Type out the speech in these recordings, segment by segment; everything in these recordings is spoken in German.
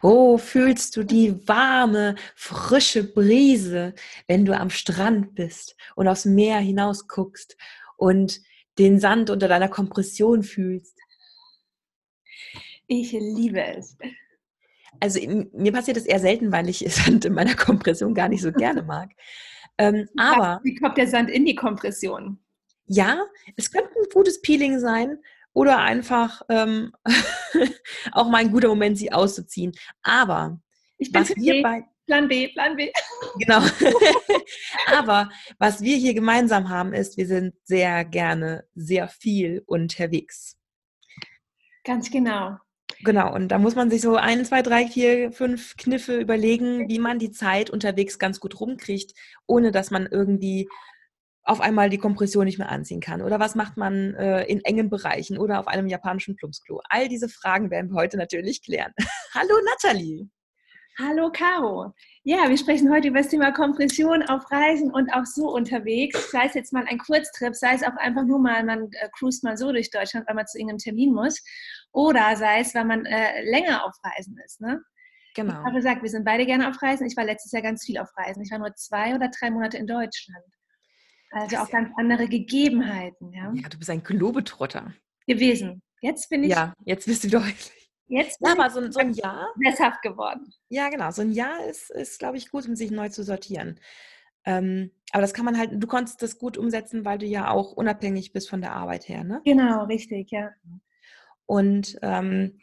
Wo fühlst du die warme, frische Brise, wenn du am Strand bist und aufs Meer hinaus guckst und den Sand unter deiner Kompression fühlst? Ich liebe es. Also mir passiert das eher selten, weil ich Sand in meiner Kompression gar nicht so gerne mag. Ähm, aber wie kommt der Sand in die Kompression? Ja, es könnte ein gutes Peeling sein oder einfach ähm, auch mal ein guter Moment, sie auszuziehen. Aber ich bin was wir bei Plan B, Plan B. Genau. Aber was wir hier gemeinsam haben, ist, wir sind sehr gerne sehr viel unterwegs. Ganz genau. Genau, und da muss man sich so ein, zwei, drei, vier, fünf Kniffe überlegen, wie man die Zeit unterwegs ganz gut rumkriegt, ohne dass man irgendwie auf einmal die Kompression nicht mehr anziehen kann? Oder was macht man äh, in engen Bereichen oder auf einem japanischen Plumpsklo? All diese Fragen werden wir heute natürlich klären. Hallo Nathalie! Hallo Caro. Ja, wir sprechen heute über das Thema Kompression auf Reisen und auch so unterwegs. Sei es jetzt mal ein Kurztrip, sei es auch einfach nur mal, man äh, cruist mal so durch Deutschland, weil man zu irgendeinem Termin muss. Oder sei es, weil man äh, länger auf Reisen ist. Ne? Genau. Ich habe gesagt, wir sind beide gerne auf Reisen. Ich war letztes Jahr ganz viel auf Reisen. Ich war nur zwei oder drei Monate in Deutschland. Also auch ganz andere Gegebenheiten. Ja, ja du bist ein Globetrotter. Gewesen. Jetzt bin ich. Ja, jetzt bist du deutlich. Jetzt ja, aber so, so, ein Jahr. Sesshaft geworden. Ja, genau. So ein Jahr ist, ist glaube ich, gut, um sich neu zu sortieren. Ähm, aber das kann man halt, du konntest das gut umsetzen, weil du ja auch unabhängig bist von der Arbeit her, ne? Genau, richtig, ja. Und ähm,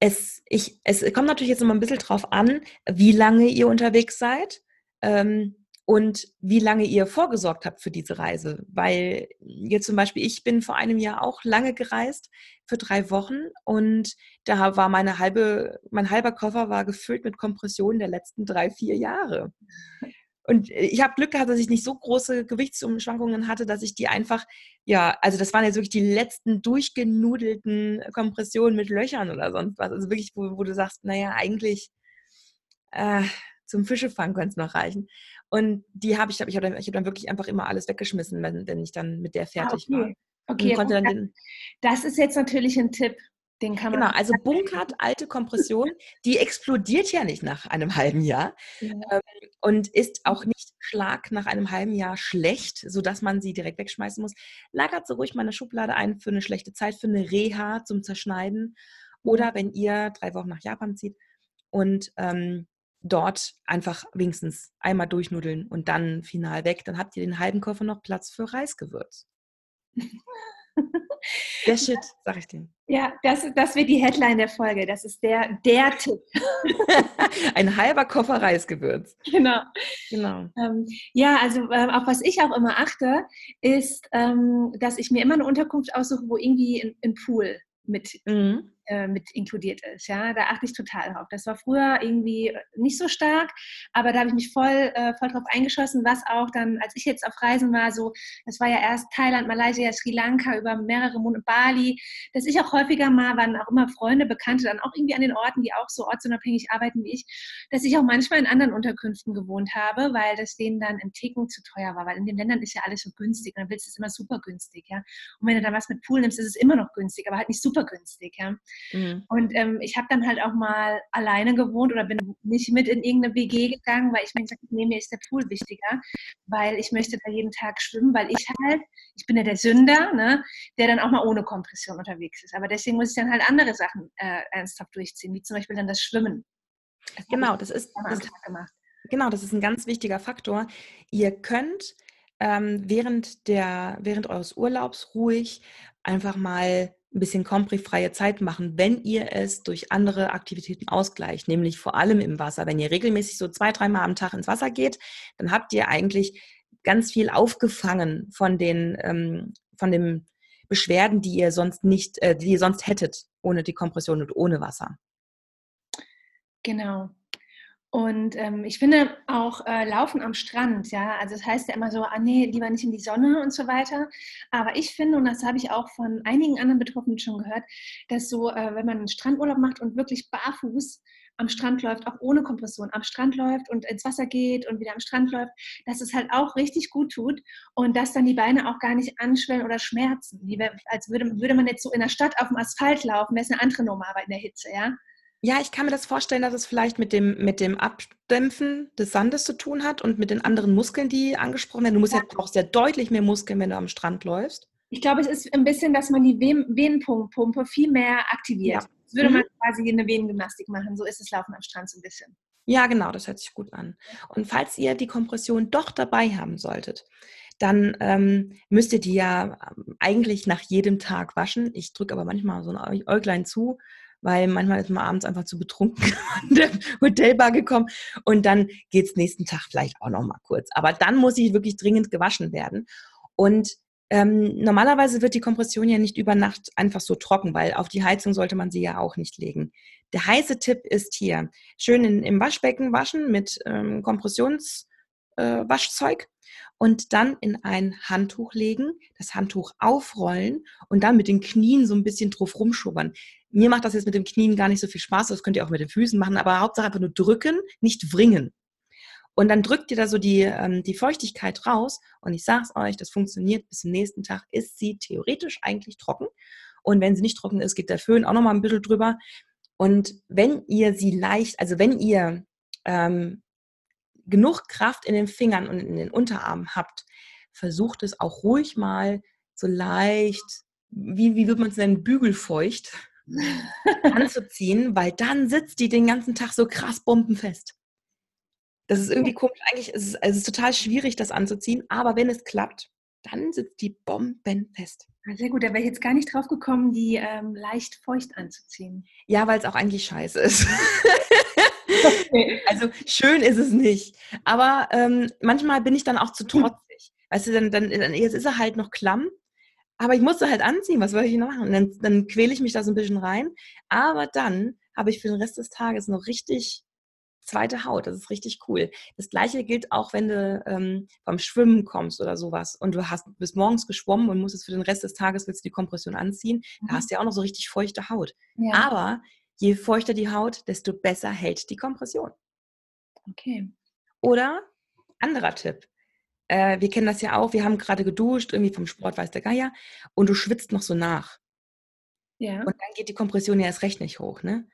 es, ich, es kommt natürlich jetzt immer ein bisschen drauf an, wie lange ihr unterwegs seid. Ähm, und wie lange ihr vorgesorgt habt für diese Reise. Weil jetzt zum Beispiel, ich bin vor einem Jahr auch lange gereist für drei Wochen und da war meine halbe, mein halber Koffer war gefüllt mit Kompressionen der letzten drei, vier Jahre. Und ich habe Glück gehabt, dass ich nicht so große Gewichtsumschwankungen hatte, dass ich die einfach, ja, also das waren jetzt wirklich die letzten durchgenudelten Kompressionen mit Löchern oder sonst was. Also wirklich, wo, wo du sagst, naja, eigentlich äh, zum Fischefangen könnte es noch reichen. Und die habe ich, ich habe dann, hab dann wirklich einfach immer alles weggeschmissen, wenn, wenn ich dann mit der ah, fertig ah, okay. war. Okay, konnte dann den, das ist jetzt natürlich ein Tipp. Den kann man genau, also bunkert alte Kompression, die explodiert ja nicht nach einem halben Jahr ja. ähm, und ist auch nicht Schlag nach einem halben Jahr schlecht, sodass man sie direkt wegschmeißen muss. Lagert so ruhig mal eine Schublade ein für eine schlechte Zeit, für eine Reha zum Zerschneiden oder wenn ihr drei Wochen nach Japan zieht und ähm, dort einfach wenigstens einmal durchnudeln und dann final weg. Dann habt ihr den halben Koffer noch Platz für Reisgewürz. Der Shit, sag ich dir. Ja, das, das wird die Headline der Folge. Das ist der, der Tipp. Ein halber Koffer Reisgewürz. Genau. genau. Ähm, ja, also äh, auf was ich auch immer achte, ist, ähm, dass ich mir immer eine Unterkunft aussuche, wo irgendwie ein Pool mit mhm. Äh, mit inkludiert ist. Ja, da achte ich total drauf. Das war früher irgendwie nicht so stark, aber da habe ich mich voll, äh, voll drauf eingeschossen, was auch dann, als ich jetzt auf Reisen war, so, das war ja erst Thailand, Malaysia, Sri Lanka, über mehrere Monate Bali, dass ich auch häufiger mal, waren auch immer Freunde, Bekannte dann auch irgendwie an den Orten, die auch so ortsunabhängig arbeiten wie ich, dass ich auch manchmal in anderen Unterkünften gewohnt habe, weil das denen dann im Ticken zu teuer war, weil in den Ländern ist ja alles so günstig und dann willst du es immer super günstig, ja. Und wenn du dann was mit Pool nimmst, ist es immer noch günstig, aber halt nicht super günstig, ja. Mhm. Und ähm, ich habe dann halt auch mal alleine gewohnt oder bin nicht mit in irgendeine WG gegangen, weil ich mir gesagt habe, nee, mir ist der Pool wichtiger, weil ich möchte da jeden Tag schwimmen, weil ich halt, ich bin ja der Sünder, ne, der dann auch mal ohne Kompression unterwegs ist. Aber deswegen muss ich dann halt andere Sachen äh, ernsthaft durchziehen, wie zum Beispiel dann das Schwimmen. Das genau, das ist, das, genau, das ist ein ganz wichtiger Faktor. Ihr könnt ähm, während, der, während eures Urlaubs ruhig einfach mal ein bisschen komprifreie Zeit machen, wenn ihr es durch andere Aktivitäten ausgleicht, nämlich vor allem im Wasser. Wenn ihr regelmäßig so zwei, dreimal am Tag ins Wasser geht, dann habt ihr eigentlich ganz viel aufgefangen von den, ähm, von den Beschwerden, die ihr sonst nicht, äh, die ihr sonst hättet, ohne die Kompression und ohne Wasser. Genau. Und ähm, ich finde auch äh, Laufen am Strand, ja, also das heißt ja immer so, ah nee, lieber nicht in die Sonne und so weiter. Aber ich finde, und das habe ich auch von einigen anderen Betroffenen schon gehört, dass so, äh, wenn man einen Strandurlaub macht und wirklich barfuß am Strand läuft, auch ohne Kompression, am Strand läuft und ins Wasser geht und wieder am Strand läuft, dass es halt auch richtig gut tut und dass dann die Beine auch gar nicht anschwellen oder schmerzen. Wie, als würde, würde man jetzt so in der Stadt auf dem Asphalt laufen, wäre es eine andere Nummer, aber in der Hitze, ja. Ja, ich kann mir das vorstellen, dass es vielleicht mit dem, mit dem Abdämpfen des Sandes zu tun hat und mit den anderen Muskeln, die angesprochen werden. Du musst ja, ja brauchst ja deutlich mehr Muskeln, wenn du am Strand läufst. Ich glaube, es ist ein bisschen, dass man die Venenpumpe viel mehr aktiviert. Ja. Das würde mhm. man quasi eine Venengymnastik machen. So ist es Laufen am Strand so ein bisschen. Ja, genau, das hört sich gut an. Und falls ihr die Kompression doch dabei haben solltet, dann ähm, müsst ihr die ja ähm, eigentlich nach jedem Tag waschen. Ich drücke aber manchmal so ein Äuglein zu, weil manchmal ist man abends einfach zu betrunken an der Hotelbar gekommen und dann geht es nächsten Tag vielleicht auch noch mal kurz. Aber dann muss ich wirklich dringend gewaschen werden. Und ähm, normalerweise wird die Kompression ja nicht über Nacht einfach so trocken, weil auf die Heizung sollte man sie ja auch nicht legen. Der heiße Tipp ist hier, schön in, im Waschbecken waschen mit ähm, Kompressionswaschzeug. Äh, und dann in ein Handtuch legen, das Handtuch aufrollen und dann mit den Knien so ein bisschen drauf rumschubbern. Mir macht das jetzt mit dem Knien gar nicht so viel Spaß, das könnt ihr auch mit den Füßen machen, aber Hauptsache einfach nur drücken, nicht wringen. Und dann drückt ihr da so die, ähm, die Feuchtigkeit raus und ich sag's euch, das funktioniert bis zum nächsten Tag, ist sie theoretisch eigentlich trocken. Und wenn sie nicht trocken ist, geht der Föhn auch nochmal ein bisschen drüber. Und wenn ihr sie leicht, also wenn ihr ähm, genug Kraft in den Fingern und in den Unterarmen habt, versucht es auch ruhig mal so leicht, wie, wie würde man es nennen, bügelfeucht anzuziehen, weil dann sitzt die den ganzen Tag so krass bombenfest. Das ist irgendwie komisch. Eigentlich ist es, es ist total schwierig, das anzuziehen, aber wenn es klappt, dann sitzt die bombenfest. Sehr gut, da wäre ich jetzt gar nicht drauf gekommen, die ähm, leicht feucht anzuziehen. Ja, weil es auch eigentlich scheiße ist. Also schön ist es nicht. Aber ähm, manchmal bin ich dann auch zu trotzig. Weißt du, dann, dann, jetzt ist er halt noch klamm, aber ich musste halt anziehen, was soll ich noch machen? Und dann, dann quäle ich mich da so ein bisschen rein. Aber dann habe ich für den Rest des Tages noch richtig zweite Haut. Das ist richtig cool. Das gleiche gilt auch, wenn du ähm, vom Schwimmen kommst oder sowas und du hast bis morgens geschwommen und musst es für den Rest des Tages willst du die Kompression anziehen. Mhm. Da hast du ja auch noch so richtig feuchte Haut. Ja. Aber Je feuchter die Haut, desto besser hält die Kompression. Okay. Oder anderer Tipp. Äh, wir kennen das ja auch, wir haben gerade geduscht, irgendwie vom Sport weiß der Geier, und du schwitzt noch so nach. Ja. Und dann geht die Kompression ja erst recht nicht hoch, ne?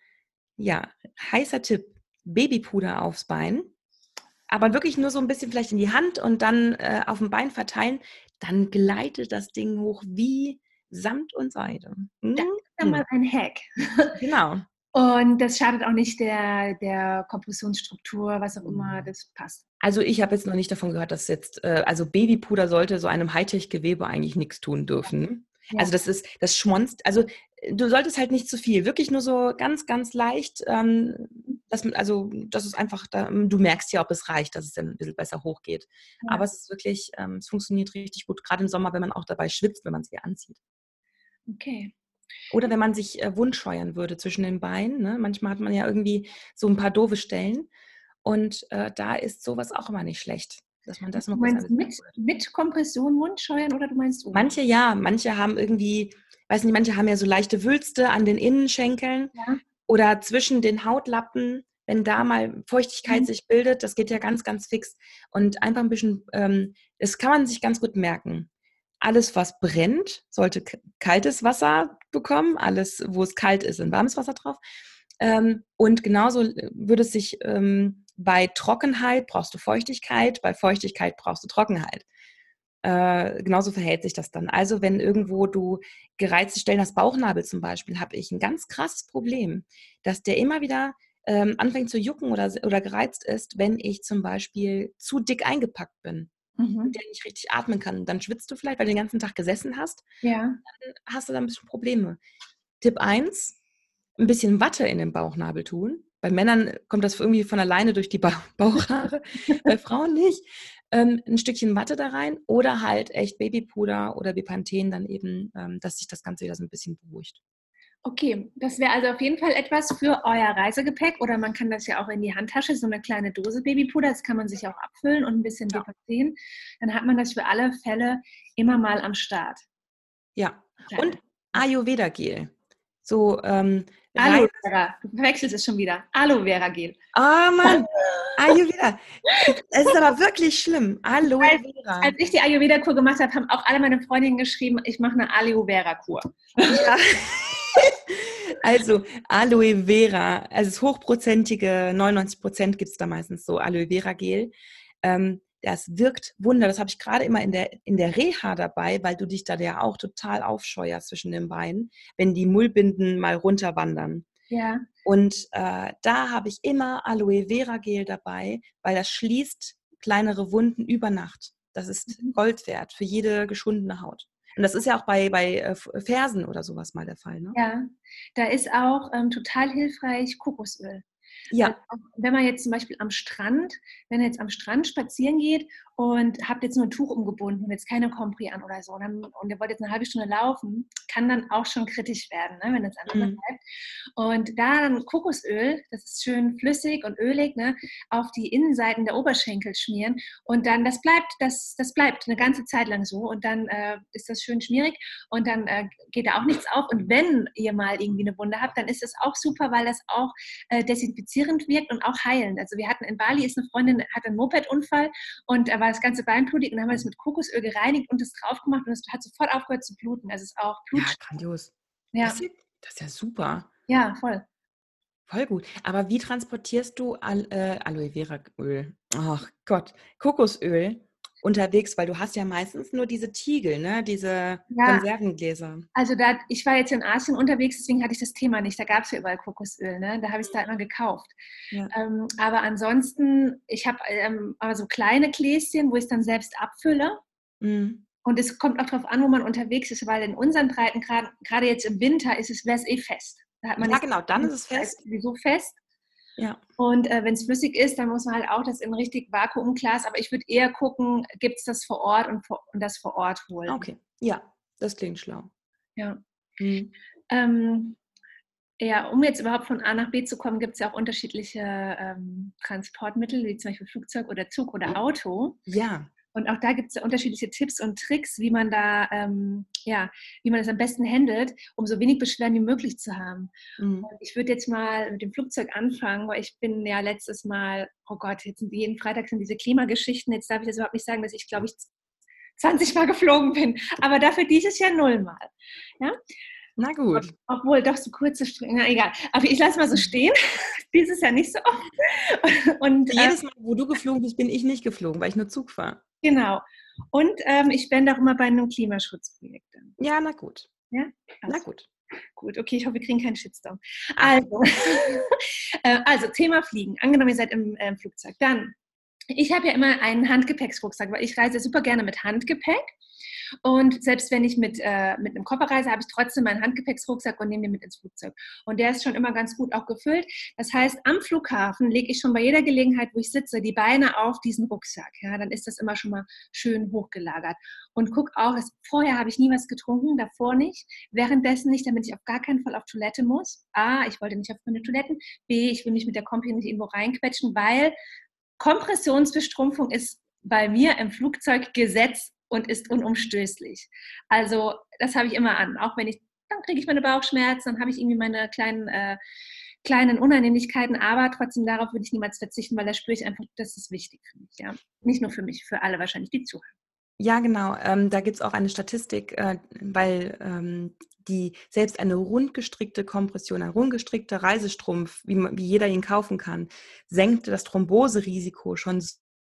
Ja, heißer Tipp: Babypuder aufs Bein, aber wirklich nur so ein bisschen vielleicht in die Hand und dann äh, auf dem Bein verteilen. Dann gleitet das Ding hoch wie Samt und Seide. Hm? Das ist ja mal ein Hack. Genau. Und das schadet auch nicht der, der Kompressionsstruktur, was auch immer, mhm. das passt. Also ich habe jetzt noch nicht davon gehört, dass jetzt, äh, also Babypuder sollte so einem Hightech-Gewebe eigentlich nichts tun dürfen. Ja. Also das ist, das schmonzt, also du solltest halt nicht zu viel, wirklich nur so ganz, ganz leicht, ähm, das, also das ist einfach, da, du merkst ja, ob es reicht, dass es dann ein bisschen besser hochgeht. Ja. Aber es ist wirklich, ähm, es funktioniert richtig gut, gerade im Sommer, wenn man auch dabei schwitzt, wenn man sie anzieht. Okay. Oder wenn man sich äh, wundscheuern würde zwischen den Beinen. Ne? Manchmal hat man ja irgendwie so ein paar doofe Stellen. Und äh, da ist sowas auch immer nicht schlecht. Dass man das noch du meinst mit, mit Kompression Wundscheuern oder du meinst ohne? Manche ja, manche haben irgendwie, weiß nicht, manche haben ja so leichte Wülste an den Innenschenkeln ja. oder zwischen den Hautlappen, wenn da mal Feuchtigkeit mhm. sich bildet, das geht ja ganz, ganz fix. Und einfach ein bisschen, ähm, das kann man sich ganz gut merken alles, was brennt, sollte kaltes Wasser bekommen. Alles, wo es kalt ist, in warmes Wasser drauf. Ähm, und genauso äh, würde es sich ähm, bei Trockenheit brauchst du Feuchtigkeit, bei Feuchtigkeit brauchst du Trockenheit. Äh, genauso verhält sich das dann. Also wenn irgendwo du gereizte Stellen hast, Bauchnabel zum Beispiel, habe ich ein ganz krasses Problem, dass der immer wieder ähm, anfängt zu jucken oder, oder gereizt ist, wenn ich zum Beispiel zu dick eingepackt bin mhm. der nicht richtig atmen kann. Dann schwitzt du vielleicht, weil du den ganzen Tag gesessen hast. Ja. Dann hast du da ein bisschen Probleme. Tipp 1, ein bisschen Watte in den Bauchnabel tun. Bei Männern kommt das irgendwie von alleine durch die ba Bauchhaare, bei Frauen nicht. Ähm, ein Stückchen Watte da rein oder halt echt Babypuder oder Bepanthen dann eben, ähm, dass sich das Ganze wieder so ein bisschen beruhigt. Okay, das wäre also auf jeden Fall etwas für euer Reisegepäck oder man kann das ja auch in die Handtasche, so eine kleine Dose Babypuder, das kann man sich auch abfüllen und ein bisschen ja. depazieren. Dann hat man das für alle Fälle immer mal am Start. Ja, und Ayurveda-Gel. So, ähm, Aloe Vera, du verwechselst es schon wieder. Aloe Vera Gel. Ah, oh Mann, Ayurveda. Es ist aber wirklich schlimm. Aloe Vera. Als, als ich die Ayurveda-Kur gemacht habe, haben auch alle meine Freundinnen geschrieben, ich mache eine Aloe Vera-Kur. Ja. Also Aloe Vera, also das hochprozentige, 99 Prozent gibt es da meistens so, Aloe Vera Gel. Ähm, das wirkt Wunder. Das habe ich gerade immer in der, in der Reha dabei, weil du dich da ja auch total aufscheuerst zwischen den Beinen, wenn die Mullbinden mal runterwandern. Ja. Und äh, da habe ich immer Aloe Vera Gel dabei, weil das schließt kleinere Wunden über Nacht. Das ist mhm. Gold wert für jede geschundene Haut. Und das ist ja auch bei, bei äh, Fersen oder sowas mal der Fall. Ne? Ja, da ist auch ähm, total hilfreich Kokosöl. Ja. Also, wenn man jetzt zum Beispiel am Strand, wenn er jetzt am Strand spazieren geht und habt jetzt nur ein Tuch umgebunden und jetzt keine Compri an oder so und, dann, und ihr wollt jetzt eine halbe Stunde laufen, kann dann auch schon kritisch werden, ne, wenn das einfach mhm. bleibt. Und da dann Kokosöl, das ist schön flüssig und ölig, ne, auf die Innenseiten der Oberschenkel schmieren und dann das bleibt, das, das bleibt eine ganze Zeit lang so und dann äh, ist das schön schmierig und dann äh, geht da auch nichts auf und wenn ihr mal irgendwie eine Wunde habt, dann ist das auch super, weil das auch äh, desinfizierend wirkt und auch heilend. Also wir hatten in Bali ist eine Freundin, hat einen Moped-Unfall und er war das ganze Bein blutig und dann haben wir das mit Kokosöl gereinigt und es drauf gemacht und es hat sofort aufgehört zu bluten. Also es ist auch Blut. Ja, grandios. Ja. Das, ist, das ist ja super. Ja, voll. Voll gut. Aber wie transportierst du Al äh, Aloe Vera Öl? Ach Gott, Kokosöl unterwegs, weil du hast ja meistens nur diese Tiegel, ne? diese ja. Konservengläser. Also da, ich war jetzt in Asien unterwegs, deswegen hatte ich das Thema nicht. Da gab es ja überall Kokosöl, ne? da habe ich es da immer gekauft. Ja. Ähm, aber ansonsten, ich habe ähm, aber so kleine Gläschen, wo ich es dann selbst abfülle. Mhm. Und es kommt auch darauf an, wo man unterwegs ist, weil in unseren Breiten, gerade jetzt im Winter, ist es, wäre es eh fest. Da hat man ja, genau, dann ist es fest. Wieso fest? Ja. Und äh, wenn es flüssig ist, dann muss man halt auch das in richtig Vakuumglas, aber ich würde eher gucken, gibt es das vor Ort und, vor, und, das vor Ort holen. Okay, ja, das klingt schlau. Ja. Mhm. Ähm, ja, um jetzt überhaupt von A nach B zu kommen, gibt es ja auch unterschiedliche ähm, Transportmittel, wie zum Beispiel Flugzeug oder Zug oder Auto. Ja. Und auch da gibt es unterschiedliche Tipps und Tricks, wie man da, ähm, ja, wie man das am besten handelt, um so wenig Beschwerden wie möglich zu haben. Mhm. ich würde jetzt mal mit dem Flugzeug anfangen, weil ich bin ja letztes Mal, oh Gott, jetzt sind jeden Freitag sind diese Klimageschichten. Jetzt darf ich das überhaupt nicht sagen, dass ich, glaube ich, 20 Mal geflogen bin. Aber dafür dieses Jahr nullmal. Ja? Na gut. Obwohl, doch so kurze Strecken, na egal. Aber ich lasse mal so stehen. Dieses Jahr nicht so oft. Und, Jedes äh Mal, wo du geflogen bist, bin ich nicht geflogen, weil ich nur Zug fahre. Genau. Und ähm, ich spende auch immer bei einem Klimaschutzprojekt. Ja, na gut. Ja? Also, na gut. Gut, okay, ich hoffe, wir kriegen keinen Shitstorm. Also, äh, also Thema Fliegen. Angenommen, ihr seid im äh, Flugzeug. Dann, ich habe ja immer einen Handgepäcksrucksack, weil ich reise super gerne mit Handgepäck. Und selbst wenn ich mit, äh, mit einem Koffer reise, habe ich trotzdem meinen Handgepäcksrucksack und nehme den mit ins Flugzeug. Und der ist schon immer ganz gut auch gefüllt. Das heißt, am Flughafen lege ich schon bei jeder Gelegenheit, wo ich sitze, die Beine auf diesen Rucksack. Ja, dann ist das immer schon mal schön hochgelagert. Und guck auch, dass, vorher habe ich nie was getrunken, davor nicht, währenddessen nicht, damit ich auf gar keinen Fall auf Toilette muss. A, ich wollte nicht auf meine Toiletten. B, ich will mich mit der Kompi nicht irgendwo reinquetschen, weil Kompressionsbestrumpfung ist bei mir im Flugzeug Gesetz und ist unumstößlich. Also das habe ich immer an. Auch wenn ich, dann kriege ich meine Bauchschmerzen, dann habe ich irgendwie meine kleinen, äh, kleinen Unannehmlichkeiten, aber trotzdem darauf würde ich niemals verzichten, weil da spüre ich einfach, das ist wichtig für mich. Ja? Nicht nur für mich, für alle wahrscheinlich, die zuhören. Ja, genau. Ähm, da gibt es auch eine Statistik, äh, weil ähm, die selbst eine rundgestrickte Kompression, ein rundgestrickter Reisestrumpf, wie, wie jeder ihn kaufen kann, senkt das Thromboserisiko schon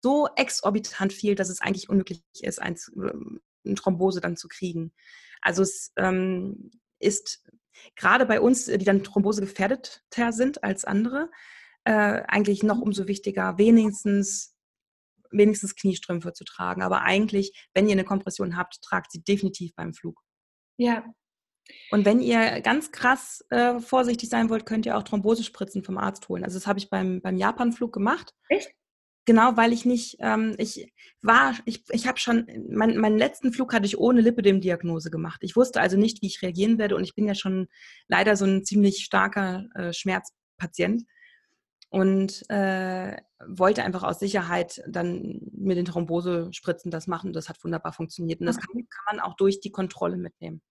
so exorbitant viel, dass es eigentlich unmöglich ist, ein, ähm, eine Thrombose dann zu kriegen. Also es ähm, ist gerade bei uns, die dann Thrombose gefährdeter sind als andere, äh, eigentlich noch umso wichtiger, wenigstens, wenigstens Kniestrümpfe zu tragen. Aber eigentlich, wenn ihr eine Kompression habt, tragt sie definitiv beim Flug. Ja. Und wenn ihr ganz krass äh, vorsichtig sein wollt, könnt ihr auch Thrombosespritzen vom Arzt holen. Also das habe ich beim, beim Japan-Flug gemacht. Echt? Genau, weil ich nicht, ähm, ich war, ich, ich habe schon, mein, meinen letzten Flug hatte ich ohne Lipidem-Diagnose gemacht. Ich wusste also nicht, wie ich reagieren werde und ich bin ja schon leider so ein ziemlich starker äh, Schmerzpatient und äh, wollte einfach aus Sicherheit dann mit den Thrombosespritzen das machen. Das hat wunderbar funktioniert und das kann, kann man auch durch die Kontrolle mitnehmen.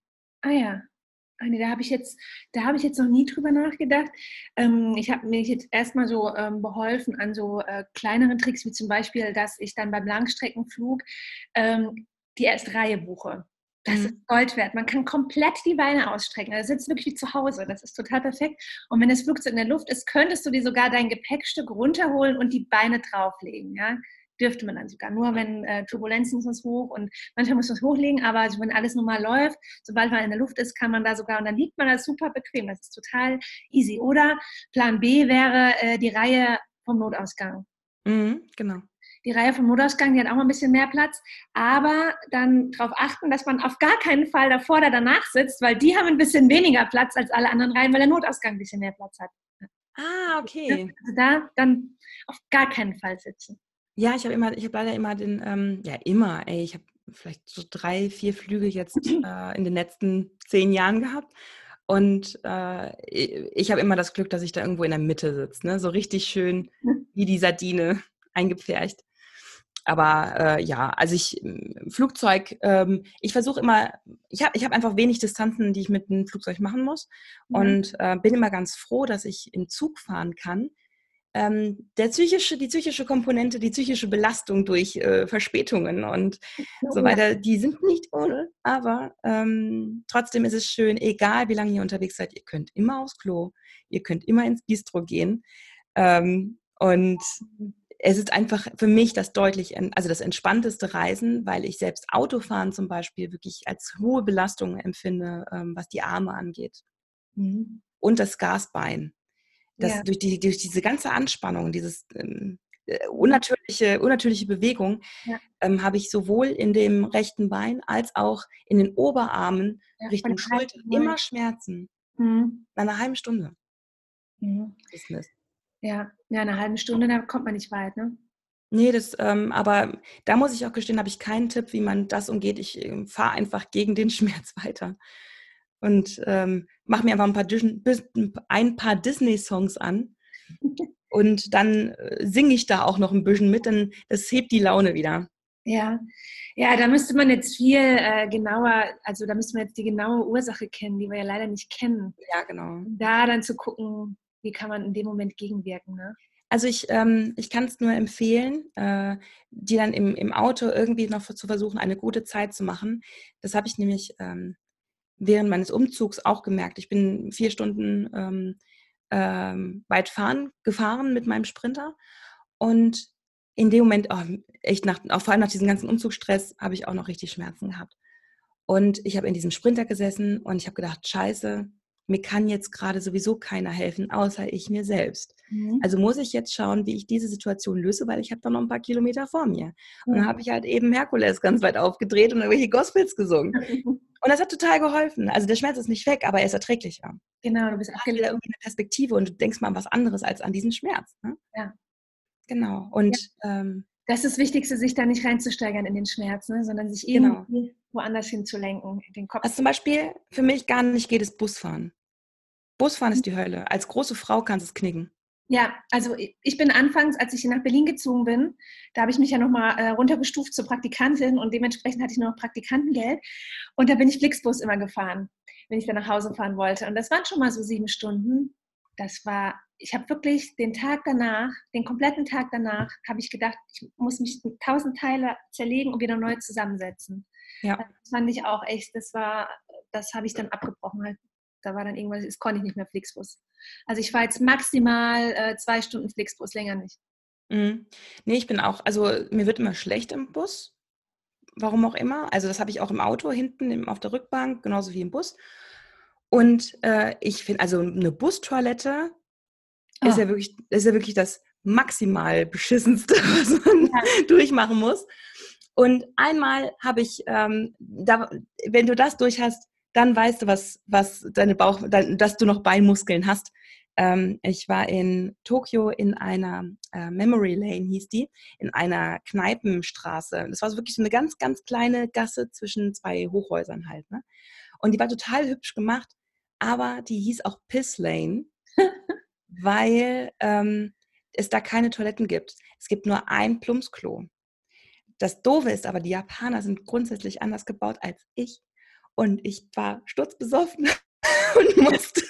Ah ja, Ah, nee, da habe ich jetzt, da habe ich jetzt noch nie drüber nachgedacht. Ähm, ich habe mir jetzt erstmal so ähm, beholfen an so äh, kleineren Tricks, wie zum Beispiel, dass ich dann beim Langstreckenflug ähm, die erste Reihe buche. Das mhm. ist Gold wert. Man kann komplett die Beine ausstrecken. Also sitzt wirklich wie zu Hause. Das ist total perfekt. Und wenn das Flugzeug in der Luft ist, könntest du dir sogar dein Gepäckstück runterholen und die Beine drauflegen. Ja? Dürfte man dann sogar. Nur wenn äh, Turbulenzen muss man es hoch und manchmal muss man es hochlegen, aber also wenn alles normal läuft, sobald man in der Luft ist, kann man da sogar und dann liegt man da super bequem. Das ist total easy. Oder Plan B wäre äh, die Reihe vom Notausgang. Mhm, genau die Reihe vom Notausgang, die hat auch mal ein bisschen mehr Platz, aber dann darauf achten, dass man auf gar keinen Fall davor oder danach sitzt, weil die haben ein bisschen weniger Platz als alle anderen Reihen, weil der Notausgang ein bisschen mehr Platz hat. Ah, okay. Also da dann auf gar keinen Fall sitzen. Ja, ich habe immer, ich habe leider immer den, ähm, ja immer, ey, ich habe vielleicht so drei, vier Flüge jetzt äh, in den letzten zehn Jahren gehabt. Und äh, ich habe immer das Glück, dass ich da irgendwo in der Mitte sitze, ne? so richtig schön wie die Sardine eingepfercht aber äh, ja, also ich Flugzeug, ähm, ich versuche immer, ich habe ich hab einfach wenig Distanzen, die ich mit einem Flugzeug machen muss mhm. und äh, bin immer ganz froh, dass ich im Zug fahren kann. Ähm, der psychische, die psychische Komponente, die psychische Belastung durch äh, Verspätungen und so weiter, die sind nicht ohne, aber ähm, trotzdem ist es schön, egal wie lange ihr unterwegs seid, ihr könnt immer aufs Klo, ihr könnt immer ins Bistro gehen ähm, und es ist einfach für mich das deutlich, also das entspannteste Reisen, weil ich selbst Autofahren zum Beispiel wirklich als hohe Belastung empfinde, ähm, was die Arme angeht. Mhm. Und das Gasbein. Das ja. durch, die, durch diese ganze Anspannung, dieses ähm, äh, unnatürliche, unnatürliche Bewegung, ja. ähm, habe ich sowohl in dem rechten Bein als auch in den Oberarmen ja, Richtung Schulter immer Schmerzen. Mhm. Nach einer halben Stunde. Mhm. Ja, ja, eine halbe Stunde, da kommt man nicht weit, ne? Nee, das, ähm, aber da muss ich auch gestehen, habe ich keinen Tipp, wie man das umgeht. Ich äh, fahre einfach gegen den Schmerz weiter und ähm, mache mir einfach ein paar, ein paar Disney-Songs an und dann äh, singe ich da auch noch ein bisschen mit, denn das hebt die Laune wieder. Ja, ja, da müsste man jetzt viel äh, genauer, also da müsste man jetzt die genaue Ursache kennen, die wir ja leider nicht kennen. Ja, genau. Da dann zu gucken, wie kann man in dem Moment gegenwirken? Ne? Also ich, ähm, ich kann es nur empfehlen, äh, die dann im, im Auto irgendwie noch zu versuchen, eine gute Zeit zu machen. Das habe ich nämlich ähm, während meines Umzugs auch gemerkt. Ich bin vier Stunden ähm, ähm weit fahren, gefahren mit meinem Sprinter und in dem Moment, oh, echt nach, auch vor allem nach diesem ganzen Umzugsstress, habe ich auch noch richtig Schmerzen gehabt. Und ich habe in diesem Sprinter gesessen und ich habe gedacht, scheiße, mir kann jetzt gerade sowieso keiner helfen, außer ich mir selbst. Mhm. Also muss ich jetzt schauen, wie ich diese Situation löse, weil ich habe da noch ein paar Kilometer vor mir. Und dann habe ich halt eben Herkules ganz weit aufgedreht und irgendwelche Gospels gesungen. Und das hat total geholfen. Also der Schmerz ist nicht weg, aber er ist erträglicher. Genau, du bist auch wieder irgendwie eine Perspektive und du denkst mal an was anderes als an diesen Schmerz. Ne? Ja. Genau. Und ja. ähm, das ist das Wichtigste, sich da nicht reinzusteigern in den Schmerz, ne? sondern sich genau. irgendwie woanders hinzulenken, den Kopf. Was zum Beispiel für mich gar nicht geht, ist Busfahren. Busfahren ist die Hölle. Als große Frau kannst du es knicken. Ja, also ich bin anfangs, als ich nach Berlin gezogen bin, da habe ich mich ja nochmal äh, runtergestuft zur Praktikantin und dementsprechend hatte ich noch Praktikantengeld. Und da bin ich Flixbus immer gefahren, wenn ich dann nach Hause fahren wollte. Und das waren schon mal so sieben Stunden. Das war, ich habe wirklich den Tag danach, den kompletten Tag danach, habe ich gedacht, ich muss mich in tausend Teile zerlegen und wieder neu zusammensetzen. Ja. Das fand ich auch echt, das war, das habe ich dann abgebrochen halt da war dann irgendwas, das konnte ich nicht mehr Flixbus. Also ich fahre jetzt maximal äh, zwei Stunden Flixbus, länger nicht. Mhm. Nee, ich bin auch, also mir wird immer schlecht im Bus. Warum auch immer. Also das habe ich auch im Auto hinten auf der Rückbank, genauso wie im Bus. Und äh, ich finde, also eine Bustoilette oh. ist, ja wirklich, ist ja wirklich das maximal beschissenste, was man ja. durchmachen muss. Und einmal habe ich, ähm, da, wenn du das durch hast, dann weißt du, was, was deine Bauch, dass du noch Beinmuskeln hast. Ähm, ich war in Tokio in einer äh, Memory Lane, hieß die, in einer Kneipenstraße. Das war so wirklich so eine ganz, ganz kleine Gasse zwischen zwei Hochhäusern halt. Ne? Und die war total hübsch gemacht, aber die hieß auch Piss Lane, weil ähm, es da keine Toiletten gibt. Es gibt nur ein Plumpsklo. Das Doofe ist aber, die Japaner sind grundsätzlich anders gebaut als ich. Und ich war sturzbesoffen und musste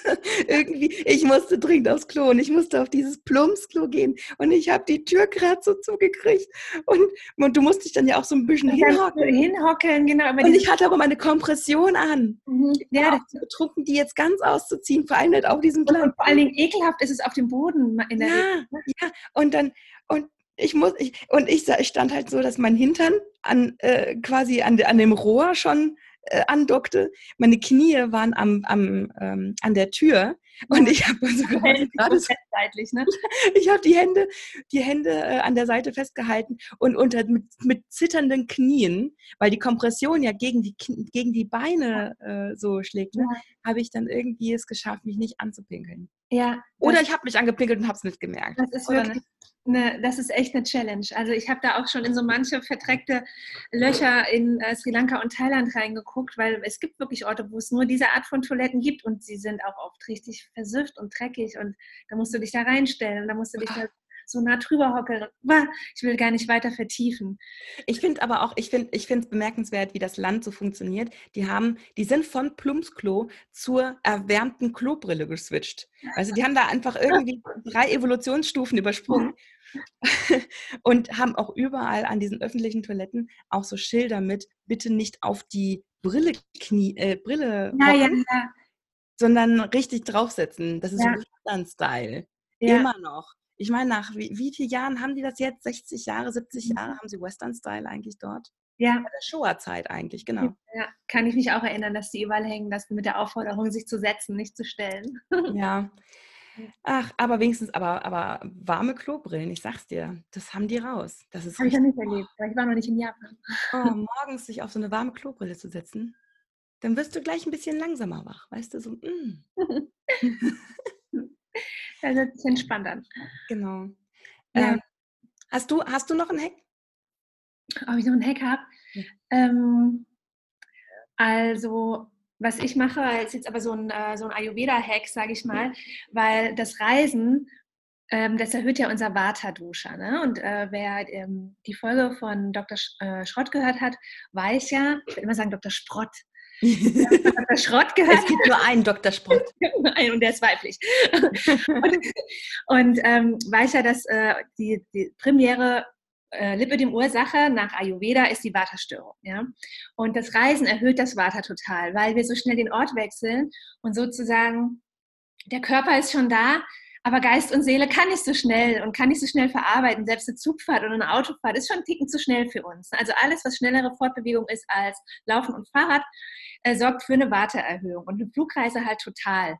irgendwie, ich musste dringend aufs Klo und ich musste auf dieses Plumpsklo gehen und ich habe die Tür gerade so zugekriegt und, und, du musst dich dann ja auch so ein bisschen hinhocken. Hinhocken, genau. und ich hatte aber meine Kompression an. Mhm. Ja, das betrunken, die jetzt ganz auszuziehen, vor allem nicht auf diesem kleinen. Und vor allen Dingen ekelhaft ist es auf dem Boden. In der ja, Regel. Ne? ja, und dann, und ich muss, ich, und ich, ich stand halt so, dass mein Hintern an, äh, quasi an, an dem Rohr schon äh, andockte. Meine Knie waren am, am, ähm, an der Tür und ich habe also gerade so, ne? ich habe die Hände, die Hände äh, an der Seite festgehalten und unter mit, mit zitternden Knien, weil die Kompression ja gegen die gegen die Beine äh, so schlägt, ne? ja. habe ich dann irgendwie es geschafft, mich nicht anzupinkeln. Ja. Oder ich habe mich angepinkelt und habe es nicht gemerkt. Das ist wirklich, eine, das ist echt eine Challenge. Also ich habe da auch schon in so manche verdreckte Löcher in äh, Sri Lanka und Thailand reingeguckt, weil es gibt wirklich Orte, wo es nur diese Art von Toiletten gibt und sie sind auch oft richtig versifft und dreckig und da musst du dich da reinstellen, da musst du dich da so nah drüber hockeln. Ich will gar nicht weiter vertiefen. Ich finde aber auch, ich finde ich es bemerkenswert, wie das Land so funktioniert. Die haben, die sind von Plumpsklo zur erwärmten Klobrille geswitcht. Also die haben da einfach irgendwie drei Evolutionsstufen übersprungen und haben auch überall an diesen öffentlichen Toiletten auch so Schilder mit, bitte nicht auf die Brille, Knie, äh, Brille ja, ja, ja. Sondern richtig draufsetzen. Das ist ja. Western-Style. Ja. Immer noch. Ich meine, nach wie, wie vielen Jahren haben die das jetzt? 60 Jahre, 70 mhm. Jahre haben sie Western-Style eigentlich dort? Ja. Bei der Shoah-Zeit eigentlich, genau. Ja, kann ich mich auch erinnern, dass die überall hängen lassen mit der Aufforderung, sich zu setzen, nicht zu stellen. Ja. Ach, aber wenigstens, aber, aber warme Klobrillen, ich sag's dir, das haben die raus. Das ist Habe ich ja nicht erlebt, weil ich war noch nicht in Japan. Oh, morgens sich auf so eine warme Klobrille zu setzen, dann wirst du gleich ein bisschen langsamer wach, weißt du, so. Mm. das hört sich entspannt an. Genau. Ja. Ähm, hast, du, hast du noch ein Hack? Ob ich noch ein Hack habe? Ja. Ähm, also was ich mache, ist jetzt aber so ein, äh, so ein Ayurveda-Hack, sage ich mal, weil das Reisen, ähm, das erhöht ja unser Vata-Dusha. Ne? Und äh, wer ähm, die Folge von Dr. Sch äh, Schrott gehört hat, weiß ja, ich will immer sagen Dr. Sprott, Dr. Schrott gehört. Es gibt nur einen Dr. Sprott. und der ist weiblich. und, und ähm, weiß ja, dass äh, die, die primäre äh, Lipödem-Ursache nach Ayurveda ist die Vata-Störung. Ja? Und das Reisen erhöht das Vata total, weil wir so schnell den Ort wechseln und sozusagen der Körper ist schon da, aber Geist und Seele kann nicht so schnell und kann nicht so schnell verarbeiten. Selbst eine Zugfahrt oder eine Autofahrt ist schon ein Ticken zu schnell für uns. Also alles, was schnellere Fortbewegung ist als Laufen und Fahrrad, äh, sorgt für eine Warteerhöhung und eine Flugreise halt total.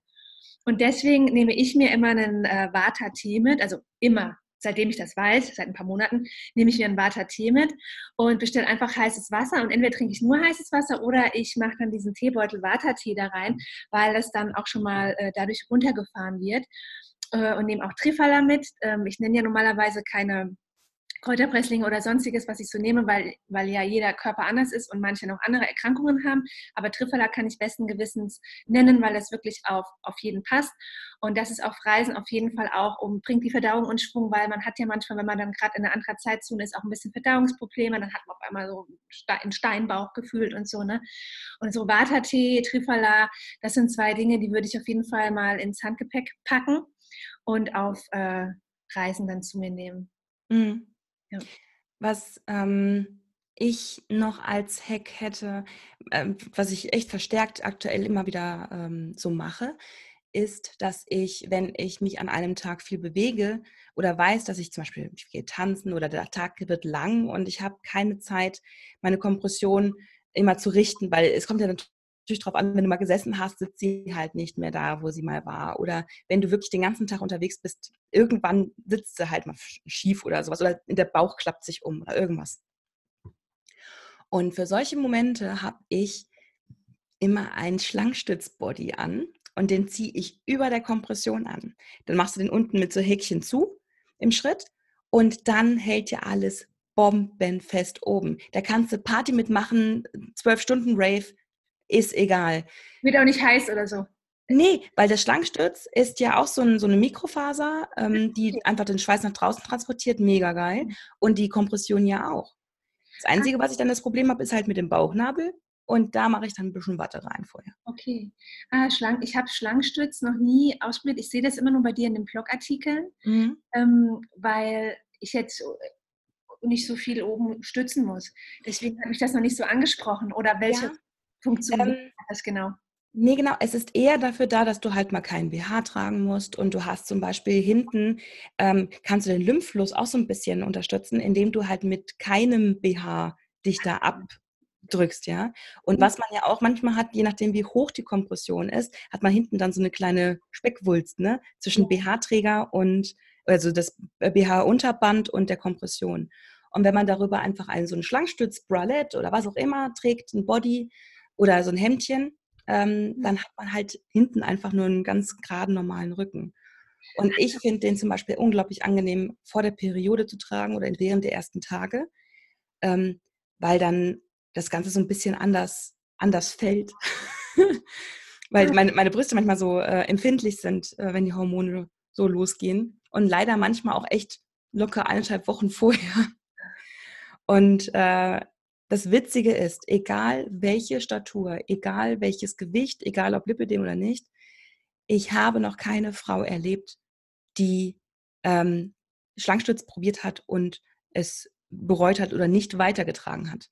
Und deswegen nehme ich mir immer einen äh, Vata-Tee mit, also immer, seitdem ich das weiß, seit ein paar Monaten, nehme ich mir einen Vata-Tee mit und bestelle einfach heißes Wasser. Und entweder trinke ich nur heißes Wasser oder ich mache dann diesen Teebeutel Vata-Tee da rein, weil das dann auch schon mal äh, dadurch runtergefahren wird. Äh, und nehme auch Trifala mit. Ähm, ich nenne ja normalerweise keine Kräuterpresslinge oder sonstiges, was ich so nehme, weil, weil ja jeder Körper anders ist und manche noch andere Erkrankungen haben. Aber Trifala kann ich besten Gewissens nennen, weil es wirklich auf, auf jeden passt. Und das ist auf Reisen auf jeden Fall auch, um, bringt die Verdauung in Schwung, weil man hat ja manchmal, wenn man dann gerade in einer anderen Zeitzone ist, auch ein bisschen Verdauungsprobleme. Dann hat man auf einmal so einen Steinbauch gefühlt und so. Ne? Und so Vata-Tee, Trifala, das sind zwei Dinge, die würde ich auf jeden Fall mal ins Handgepäck packen und auf äh, Reisen dann zu mir nehmen. Mhm. Ja. Was ähm, ich noch als Hack hätte, äh, was ich echt verstärkt aktuell immer wieder ähm, so mache, ist, dass ich, wenn ich mich an einem Tag viel bewege oder weiß, dass ich zum Beispiel ich gehe tanzen oder der Tag wird lang und ich habe keine Zeit, meine Kompression immer zu richten, weil es kommt ja natürlich darauf an, wenn du mal gesessen hast, sitzt sie halt nicht mehr da, wo sie mal war. Oder wenn du wirklich den ganzen Tag unterwegs bist, irgendwann sitzt sie halt mal schief oder sowas. Oder der Bauch klappt sich um oder irgendwas. Und für solche Momente habe ich immer einen Schlangstützbody an und den ziehe ich über der Kompression an. Dann machst du den unten mit so Häkchen zu im Schritt und dann hält dir alles bombenfest oben. Da kannst du Party mitmachen, zwölf Stunden Rave, ist egal. Wird auch nicht heiß oder so. Nee, weil der Schlangstütz ist ja auch so, ein, so eine Mikrofaser, ähm, die einfach den Schweiß nach draußen transportiert, mega geil. Und die Kompression ja auch. Das Einzige, was ich dann das Problem habe, ist halt mit dem Bauchnabel. und da mache ich dann ein bisschen Watte rein vorher. Okay. Ah, schlank, ich habe Schlangenstütz noch nie ausprobiert. Ich sehe das immer nur bei dir in den Blogartikeln, mhm. ähm, weil ich jetzt nicht so viel oben stützen muss. Deswegen habe ich das noch nicht so angesprochen. Oder welche ja. Funktion ähm, das genau? Nee, genau. Es ist eher dafür da, dass du halt mal keinen BH tragen musst und du hast zum Beispiel hinten, ähm, kannst du den Lymphfluss auch so ein bisschen unterstützen, indem du halt mit keinem BH dich da abdrückst, ja. Und mhm. was man ja auch manchmal hat, je nachdem wie hoch die Kompression ist, hat man hinten dann so eine kleine Speckwulst, ne, zwischen BH-Träger und, also das BH-Unterband und der Kompression. Und wenn man darüber einfach einen so einen Schlangstütz, Bralette oder was auch immer trägt, ein Body oder so ein Hemdchen, ähm, mhm. dann hat man halt hinten einfach nur einen ganz geraden, normalen Rücken. Und ich finde den zum Beispiel unglaublich angenehm, vor der Periode zu tragen oder während der ersten Tage, ähm, weil dann das Ganze so ein bisschen anders, anders fällt. weil meine, meine Brüste manchmal so äh, empfindlich sind, äh, wenn die Hormone so losgehen. Und leider manchmal auch echt locker eineinhalb Wochen vorher. Und äh, das Witzige ist, egal welche Statur, egal welches Gewicht, egal ob Lipidem oder nicht, ich habe noch keine Frau erlebt, die ähm, Schlangstütz probiert hat und es bereut hat oder nicht weitergetragen hat.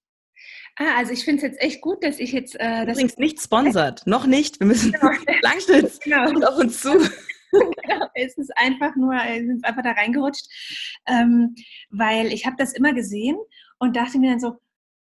Ah, also ich finde es jetzt echt gut, dass ich jetzt. Äh, das Übrigens nicht sponsert, noch nicht. Wir müssen genau. Genau. kommt auf uns zu. genau, es ist einfach nur, es ist einfach da reingerutscht, ähm, weil ich habe das immer gesehen und dachte mir dann so,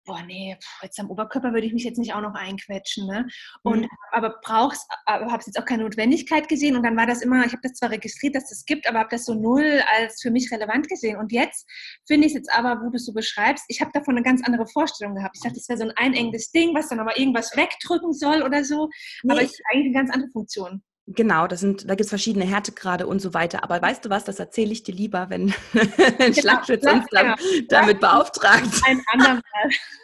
boah, nee, jetzt am Oberkörper würde ich mich jetzt nicht auch noch einquetschen. Ne? Und mhm. aber brauch's, aber habe jetzt auch keine Notwendigkeit gesehen. Und dann war das immer, ich habe das zwar registriert, dass das gibt, aber habe das so null als für mich relevant gesehen. Und jetzt finde ich es jetzt aber, wo du es so beschreibst, ich habe davon eine ganz andere Vorstellung gehabt. Ich dachte, das wäre so ein einengendes Ding, was dann aber irgendwas wegdrücken soll oder so. Nee. Aber es ist eigentlich eine ganz andere Funktion. Genau, das sind, da gibt es verschiedene Härtegrade und so weiter. Aber weißt du was, das erzähle ich dir lieber, wenn ein genau, Schlagschütz uns genau. damit beauftragt. Ein andermal.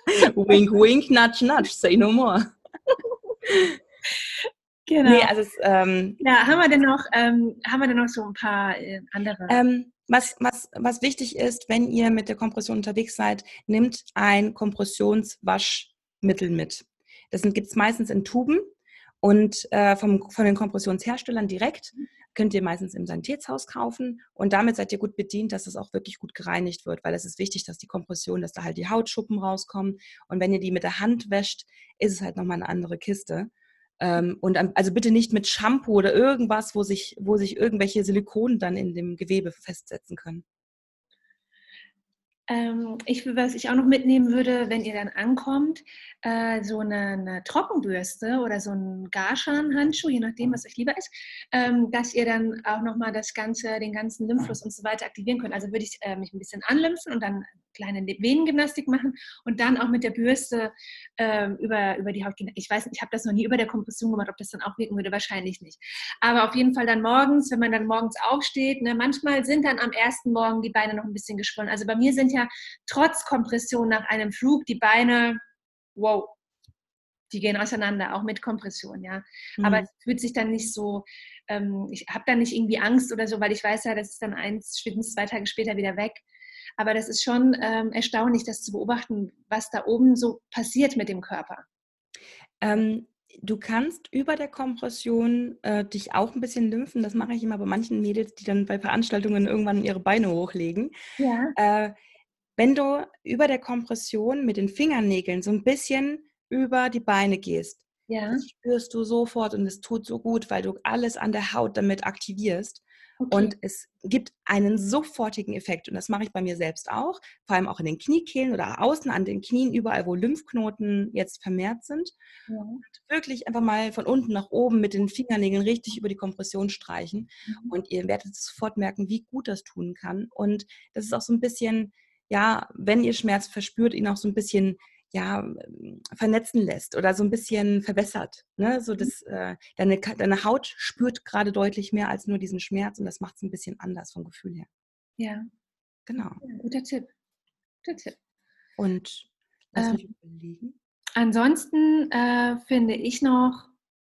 wink, wink, nudge, nudge, say no more. Genau. Nee, also es, ähm, ja, haben wir denn noch, ähm, haben wir denn noch so ein paar äh, andere? Ähm, was, was, was wichtig ist, wenn ihr mit der Kompression unterwegs seid, nimmt ein Kompressionswaschmittel mit. Das gibt es meistens in Tuben. Und äh, vom, von den Kompressionsherstellern direkt könnt ihr meistens im Sanitätshaus kaufen und damit seid ihr gut bedient, dass es auch wirklich gut gereinigt wird, weil es ist wichtig, dass die Kompression, dass da halt die Hautschuppen rauskommen und wenn ihr die mit der Hand wäscht, ist es halt nochmal eine andere Kiste. Ähm, und also bitte nicht mit Shampoo oder irgendwas, wo sich, wo sich irgendwelche Silikonen dann in dem Gewebe festsetzen können. Ähm, ich, was ich auch noch mitnehmen würde, wenn ihr dann ankommt, äh, so eine, eine, Trockenbürste oder so ein Garschan-Handschuh, je nachdem, was euch lieber ist, ähm, dass ihr dann auch nochmal das Ganze, den ganzen Lymphfluss und so weiter aktivieren könnt. Also würde ich äh, mich ein bisschen anlymphen und dann kleine Venengymnastik machen und dann auch mit der Bürste ähm, über, über die Haut gehen. Ich weiß nicht, ich habe das noch nie über der Kompression gemacht, ob das dann auch wirken würde, wahrscheinlich nicht. Aber auf jeden Fall dann morgens, wenn man dann morgens aufsteht, ne, manchmal sind dann am ersten Morgen die Beine noch ein bisschen geschwollen. Also bei mir sind ja trotz Kompression nach einem Flug die Beine, wow, die gehen auseinander, auch mit Kompression, ja. Mhm. Aber es fühlt sich dann nicht so, ähm, ich habe dann nicht irgendwie Angst oder so, weil ich weiß ja, das ist dann eins, spätestens zwei Tage später wieder weg. Aber das ist schon ähm, erstaunlich, das zu beobachten, was da oben so passiert mit dem Körper. Ähm, du kannst über der Kompression äh, dich auch ein bisschen lymphen. Das mache ich immer bei manchen Mädels, die dann bei Veranstaltungen irgendwann ihre Beine hochlegen. Ja. Äh, wenn du über der Kompression mit den Fingernägeln so ein bisschen über die Beine gehst, ja. das spürst du sofort und es tut so gut, weil du alles an der Haut damit aktivierst. Okay. Und es gibt einen sofortigen Effekt. Und das mache ich bei mir selbst auch, vor allem auch in den Kniekehlen oder außen an den Knien, überall, wo Lymphknoten jetzt vermehrt sind. Ja. Und wirklich einfach mal von unten nach oben mit den Fingernägeln richtig über die Kompression streichen. Mhm. Und ihr werdet sofort merken, wie gut das tun kann. Und das ist auch so ein bisschen, ja, wenn ihr Schmerz verspürt, ihn auch so ein bisschen ja, ähm, vernetzen lässt oder so ein bisschen verwässert. Ne? So mhm. dass, äh, deine, deine Haut spürt gerade deutlich mehr als nur diesen Schmerz und das macht es ein bisschen anders vom Gefühl her. Ja. Genau. Ja, guter Tipp. Guter Tipp. Und lass ähm, mich überlegen. Ansonsten äh, finde ich noch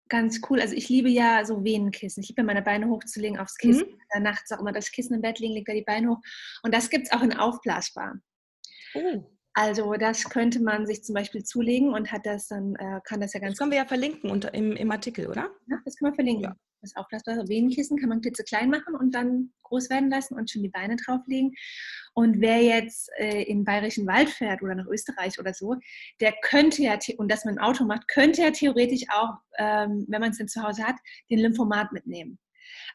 ganz cool. Also ich liebe ja so Venenkissen. Ich liebe meine Beine hochzulegen aufs Kissen. Mhm. Nachts auch immer das Kissen im Bett liegen, legt da die Beine hoch. Und das gibt es auch in aufblasbar. Oh. Also das könnte man sich zum Beispiel zulegen und hat das dann, äh, kann das ja ganz. Das können wir ja verlinken unter, im, im Artikel, oder? Ja, das können wir verlinken. Ja. Das Aufblasbare Venenkissen kann man klitzeklein machen und dann groß werden lassen und schon die Beine drauflegen. Und wer jetzt äh, in Bayerischen Wald fährt oder nach Österreich oder so, der könnte ja, und das mit dem Auto macht, könnte ja theoretisch auch, ähm, wenn man es denn zu Hause hat, den Lymphomat mitnehmen.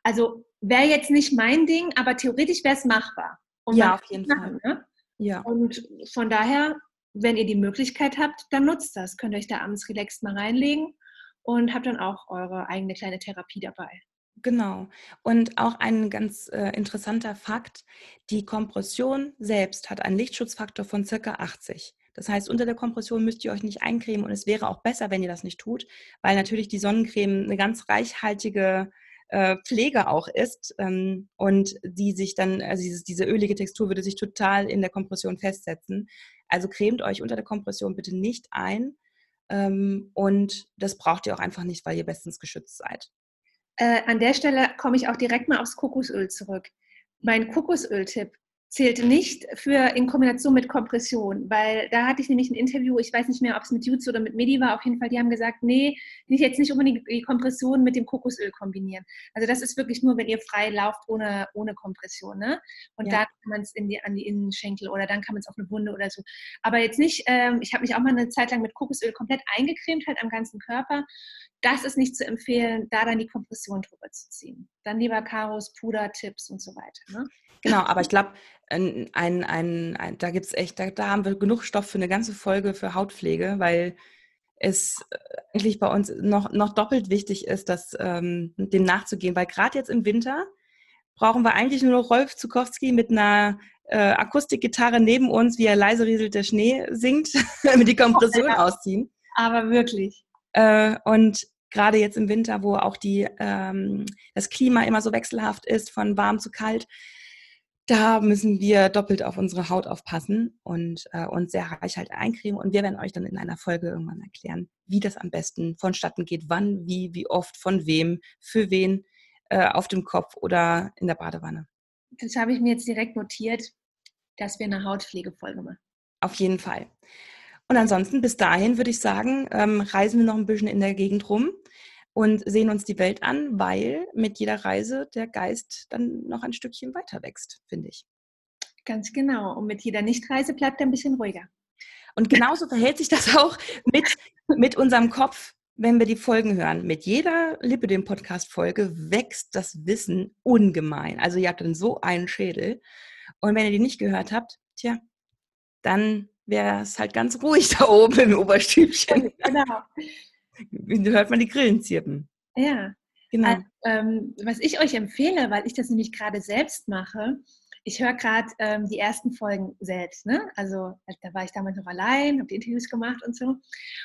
Also wäre jetzt nicht mein Ding, aber theoretisch wäre es machbar. Und ja, auf jeden machen, Fall. Ne? Ja. Und von daher, wenn ihr die Möglichkeit habt, dann nutzt das. Könnt ihr euch da abends relaxed mal reinlegen und habt dann auch eure eigene kleine Therapie dabei. Genau. Und auch ein ganz äh, interessanter Fakt, die Kompression selbst hat einen Lichtschutzfaktor von circa 80. Das heißt, unter der Kompression müsst ihr euch nicht eincremen und es wäre auch besser, wenn ihr das nicht tut, weil natürlich die Sonnencreme eine ganz reichhaltige äh, Pflege auch ist ähm, und die sich dann, also dieses, diese ölige Textur würde sich total in der Kompression festsetzen. Also cremt euch unter der Kompression bitte nicht ein ähm, und das braucht ihr auch einfach nicht, weil ihr bestens geschützt seid. Äh, an der Stelle komme ich auch direkt mal aufs Kokosöl zurück. Mein Kokosöl-Tipp zählt nicht für in Kombination mit Kompression, weil da hatte ich nämlich ein Interview, ich weiß nicht mehr, ob es mit Jutsu oder mit Medi war, auf jeden Fall, die haben gesagt, nee, nicht jetzt nicht unbedingt die Kompression mit dem Kokosöl kombinieren. Also das ist wirklich nur, wenn ihr frei lauft ohne, ohne Kompression, ne? Und ja. da kann man es die, an die Innenschenkel oder dann kann man es auf eine Wunde oder so. Aber jetzt nicht, ähm, ich habe mich auch mal eine Zeit lang mit Kokosöl komplett eingecremt, halt am ganzen Körper. Das ist nicht zu empfehlen, da dann die Kompression drüber zu ziehen. Dann lieber Karos, Puder, Tipps und so weiter. Ne? Genau, aber ich glaube, ein, ein, ein, ein, da gibt es echt, da, da haben wir genug Stoff für eine ganze Folge für Hautpflege, weil es äh, eigentlich bei uns noch, noch doppelt wichtig ist, das, ähm, dem nachzugehen. Weil gerade jetzt im Winter brauchen wir eigentlich nur noch Rolf Zukowski mit einer äh, Akustikgitarre neben uns, wie er leise rieselt der Schnee singt, damit die Kompression oh, ausziehen. Aber wirklich. Äh, und gerade jetzt im Winter, wo auch die, ähm, das Klima immer so wechselhaft ist, von warm zu kalt, da müssen wir doppelt auf unsere Haut aufpassen und äh, uns sehr reichhaltig eincremen. Und wir werden euch dann in einer Folge irgendwann erklären, wie das am besten vonstatten geht, wann, wie, wie oft, von wem, für wen, äh, auf dem Kopf oder in der Badewanne. Das habe ich mir jetzt direkt notiert, dass wir eine Hautpflegefolge machen. Auf jeden Fall. Und ansonsten, bis dahin würde ich sagen, ähm, reisen wir noch ein bisschen in der Gegend rum und sehen uns die Welt an, weil mit jeder Reise der Geist dann noch ein Stückchen weiter wächst, finde ich. Ganz genau. Und mit jeder Nichtreise bleibt er ein bisschen ruhiger. Und genauso verhält sich das auch mit, mit unserem Kopf, wenn wir die Folgen hören. Mit jeder Lippe dem Podcast-Folge wächst das Wissen ungemein. Also ihr habt dann so einen Schädel. Und wenn ihr die nicht gehört habt, tja, dann wäre es halt ganz ruhig da oben im Oberstübchen. Genau hört man die Grillen zirpen. Ja. Genau. Also, ähm, was ich euch empfehle, weil ich das nämlich gerade selbst mache, ich höre gerade ähm, die ersten Folgen selbst. Ne? Also da war ich damals noch allein, habe die Interviews gemacht und so.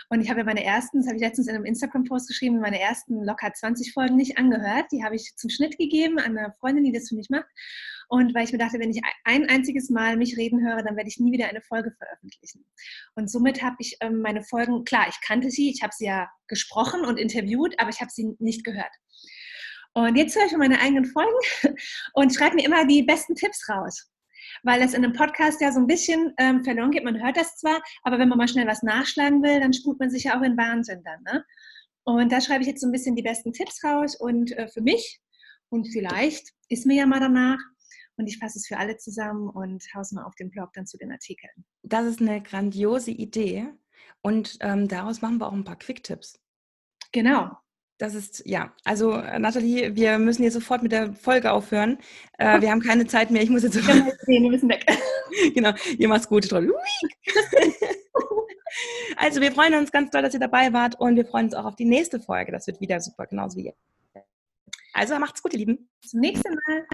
Und ich habe ja meine ersten, das habe ich letztens in einem Instagram-Post geschrieben, meine ersten locker 20 Folgen nicht angehört. Die habe ich zum Schnitt gegeben an eine Freundin, die das für mich macht. Und weil ich mir dachte, wenn ich ein einziges Mal mich reden höre, dann werde ich nie wieder eine Folge veröffentlichen. Und somit habe ich ähm, meine Folgen, klar, ich kannte sie, ich habe sie ja gesprochen und interviewt, aber ich habe sie nicht gehört. Und jetzt höre ich meine eigenen Folgen und schreibe mir immer die besten Tipps raus. Weil das in einem Podcast ja so ein bisschen ähm, verloren geht. Man hört das zwar, aber wenn man mal schnell was nachschlagen will, dann spult man sich ja auch in Wahnsinn dann. Ne? Und da schreibe ich jetzt so ein bisschen die besten Tipps raus und äh, für mich und vielleicht ist mir ja mal danach, und ich fasse es für alle zusammen und haue es mal auf den Blog dann zu den Artikeln. Das ist eine grandiose Idee und ähm, daraus machen wir auch ein paar Quick-Tipps. Genau. Das ist, ja, also äh, Nathalie, wir müssen jetzt sofort mit der Folge aufhören. Äh, wir haben keine Zeit mehr, ich muss jetzt sofort. wir müssen weg. genau, ihr macht's gut. also wir freuen uns ganz doll, dass ihr dabei wart und wir freuen uns auch auf die nächste Folge. Das wird wieder super, genauso wie ihr. Also macht's gut, ihr Lieben. Bis zum nächsten Mal.